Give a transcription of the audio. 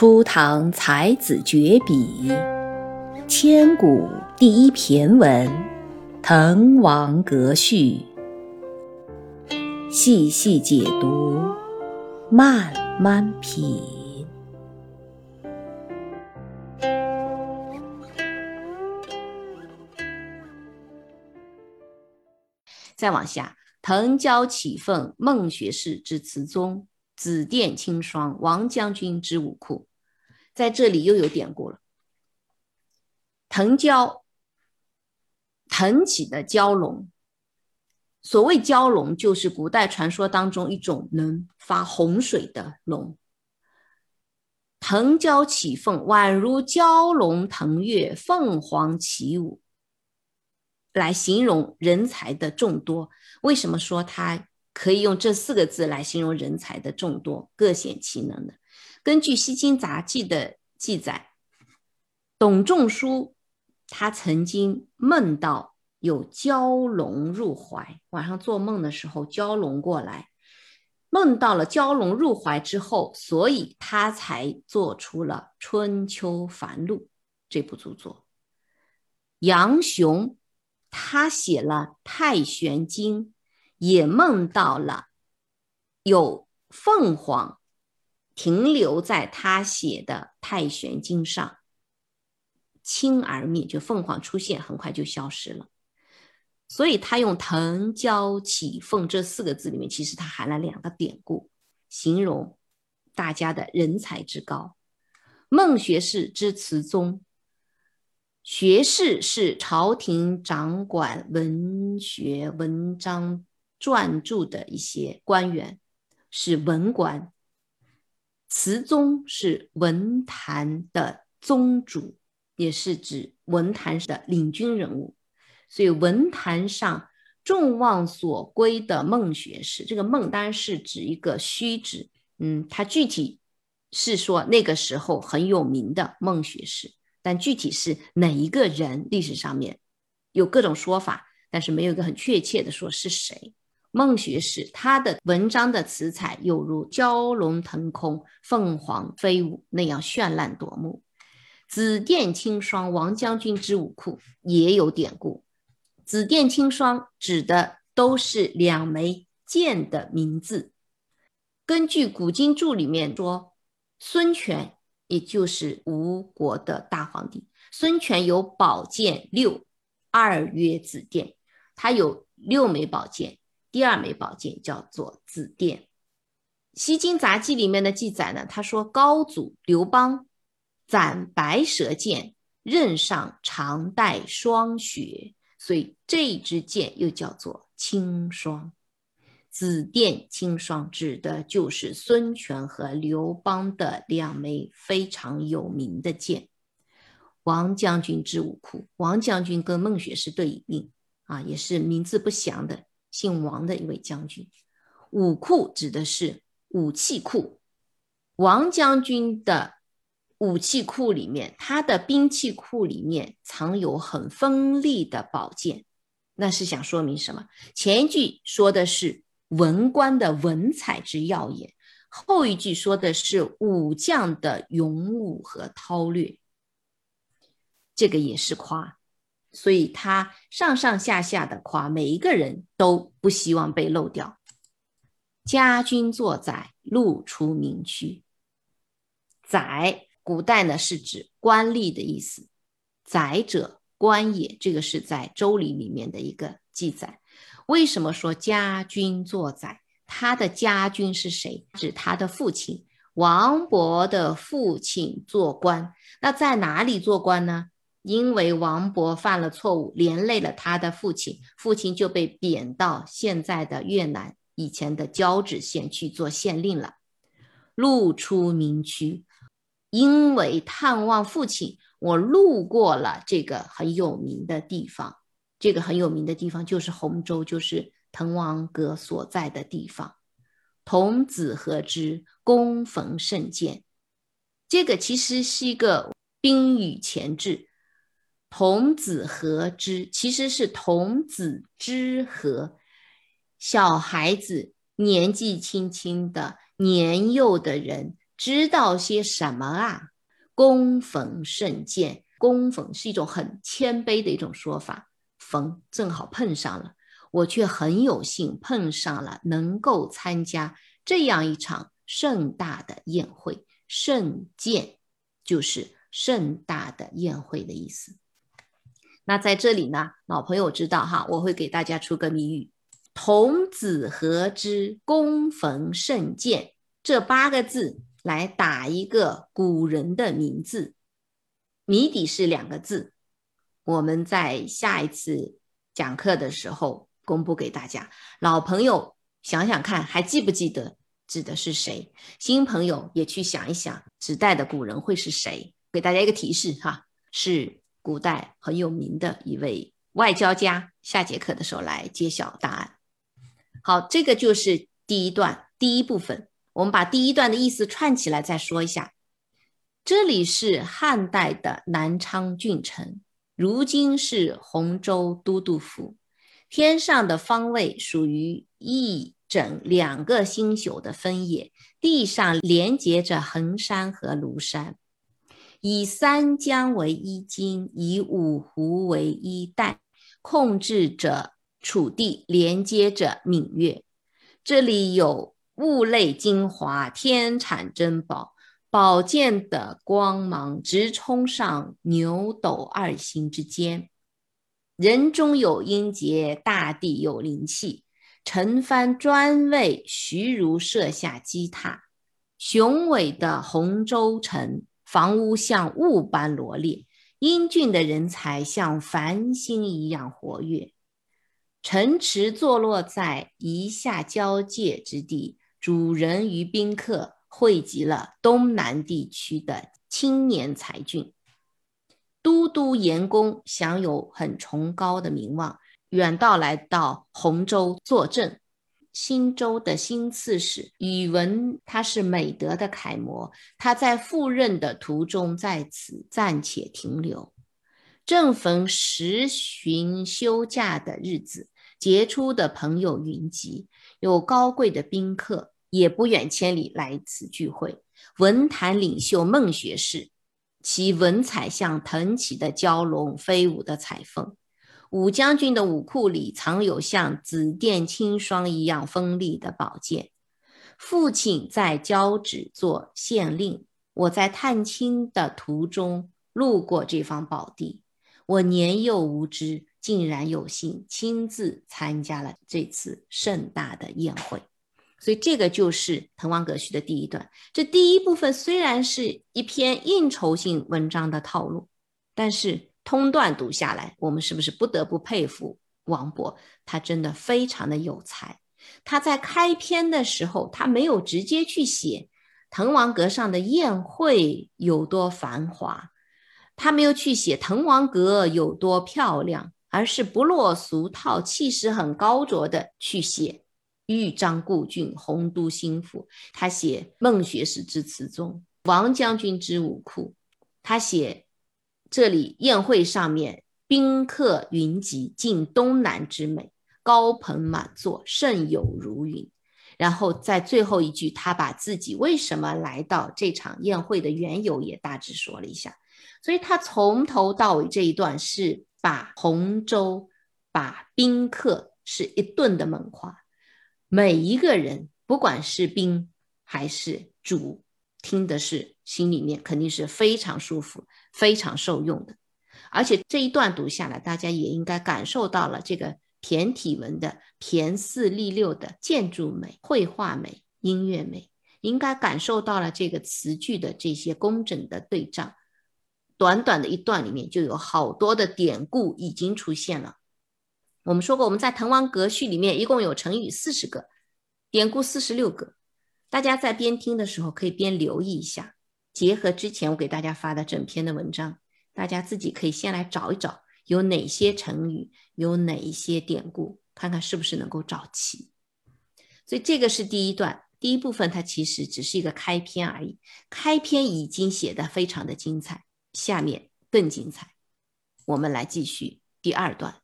初唐才子绝笔，千古第一骈文《滕王阁序》，细细解读，慢慢品。再往下，滕蛟起凤，孟学士之词宗。紫殿青霜，王将军之武库，在这里又有典故了。腾蛟，腾起的蛟龙。所谓蛟龙，就是古代传说当中一种能发洪水的龙。腾蛟起凤，宛如蛟龙腾跃，凤凰起舞，来形容人才的众多。为什么说它？可以用这四个字来形容人才的众多、各显其能呢。根据《西京杂记》的记载，董仲舒他曾经梦到有蛟龙入怀，晚上做梦的时候，蛟龙过来，梦到了蛟龙入怀之后，所以他才做出了《春秋繁露》这部著作。杨雄他写了《太玄经》。也梦到了有凤凰停留在他写的《太玄经》上，轻而灭，就凤凰出现很快就消失了。所以他用“腾蛟起凤”这四个字里面，其实它含了两个典故，形容大家的人才之高。孟学士之词宗，学士是朝廷掌管文学文章。撰著的一些官员是文官，词宗是文坛的宗主，也是指文坛的领军人物。所以文坛上众望所归的孟学士，这个孟当然是指一个虚指，嗯，他具体是说那个时候很有名的孟学士，但具体是哪一个人，历史上面有各种说法，但是没有一个很确切的说是谁。孟学士他的文章的词采有如蛟龙腾空、凤凰飞舞那样绚烂夺目。紫电青霜，王将军之武库也有典故。紫电青霜指的都是两枚剑的名字。根据《古今注》里面说，孙权也就是吴国的大皇帝，孙权有宝剑六，二曰紫电，他有六枚宝剑。第二枚宝剑叫做紫电，《西京杂记》里面的记载呢，他说高祖刘邦斩白蛇剑，刃上常带霜雪，所以这支剑又叫做青霜。紫电青霜指的就是孙权和刘邦的两枚非常有名的剑。王将军之武库，王将军跟孟学士对应啊，也是名字不详的。姓王的一位将军，武库指的是武器库。王将军的武器库里面，他的兵器库里面藏有很锋利的宝剑，那是想说明什么？前一句说的是文官的文采之耀眼，后一句说的是武将的勇武和韬略，这个也是夸。所以他上上下下的夸每一个人都不希望被漏掉。家君作宰，路出名区。宰，古代呢是指官吏的意思。宰者，官也。这个是在《周礼》里面的一个记载。为什么说家君作宰？他的家君是谁？指他的父亲王勃的父亲做官。那在哪里做官呢？因为王勃犯了错误，连累了他的父亲，父亲就被贬到现在的越南以前的交趾县去做县令了。路出名区，因为探望父亲，我路过了这个很有名的地方。这个很有名的地方就是洪州，就是滕王阁所在的地方。童子何之？躬逢胜饯。这个其实是一个宾语前置。童子何之？其实是童子之何？小孩子年纪轻轻的年幼的人知道些什么啊？恭逢甚见，恭逢是一种很谦卑的一种说法，逢正好碰上了，我却很有幸碰上了，能够参加这样一场盛大的宴会。盛见就是盛大的宴会的意思。那在这里呢，老朋友知道哈，我会给大家出个谜语：童子何知，躬逢圣饯？这八个字来打一个古人的名字，谜底是两个字。我们在下一次讲课的时候公布给大家。老朋友想想看，还记不记得指的是谁？新朋友也去想一想，指代的古人会是谁？给大家一个提示哈，是。古代很有名的一位外交家，下节课的时候来揭晓答案。好，这个就是第一段第一部分。我们把第一段的意思串起来再说一下。这里是汉代的南昌郡城，如今是洪州都督府。天上的方位属于一整两个星宿的分野，地上连接着衡山和庐山。以三江为一津，以五湖为一带，控制着楚地，连接着闽越。这里有物类精华，天产珍宝，宝剑的光芒直冲上牛斗二星之间。人中有英杰，大地有灵气。陈蕃专为徐如设下基塔，雄伟的洪州城。房屋像雾般罗列，英俊的人才像繁星一样活跃。城池坐落在夷夏交界之地，主人与宾客汇集了东南地区的青年才俊。都督严公享有很崇高的名望，远道来到洪州坐镇。新州的新刺史宇文，他是美德的楷模。他在赴任的途中，在此暂且停留。正逢十旬休假的日子，杰出的朋友云集，有高贵的宾客也不远千里来此聚会。文坛领袖孟学士，其文采像腾起的蛟龙，飞舞的彩凤。武将军的武库里藏有像紫电青霜一样锋利的宝剑。父亲在交趾做县令，我在探亲的途中路过这方宝地。我年幼无知，竟然有幸亲自参加了这次盛大的宴会。所以，这个就是《滕王阁序》的第一段。这第一部分虽然是一篇应酬性文章的套路，但是。通段读下来，我们是不是不得不佩服王勃？他真的非常的有才。他在开篇的时候，他没有直接去写滕王阁上的宴会有多繁华，他没有去写滕王阁有多漂亮，而是不落俗套、气势很高卓的去写豫章故郡、洪都新府。他写孟学士之词宗、王将军之武库，他写。这里宴会上面宾客云集，尽东南之美，高朋满座，盛友如云。然后在最后一句，他把自己为什么来到这场宴会的缘由也大致说了一下。所以他从头到尾这一段是把洪州、把宾客是一顿的猛夸，每一个人不管是宾还是主，听的是心里面肯定是非常舒服。非常受用的，而且这一段读下来，大家也应该感受到了这个骈体文的骈四俪六的建筑美、绘画美、音乐美，应该感受到了这个词句的这些工整的对仗。短短的一段里面就有好多的典故已经出现了。我们说过，我们在《滕王阁序》里面一共有成语四十个，典故四十六个。大家在边听的时候可以边留意一下。结合之前我给大家发的整篇的文章，大家自己可以先来找一找有哪些成语，有哪一些典故，看看是不是能够找齐。所以这个是第一段，第一部分它其实只是一个开篇而已，开篇已经写的非常的精彩，下面更精彩。我们来继续第二段。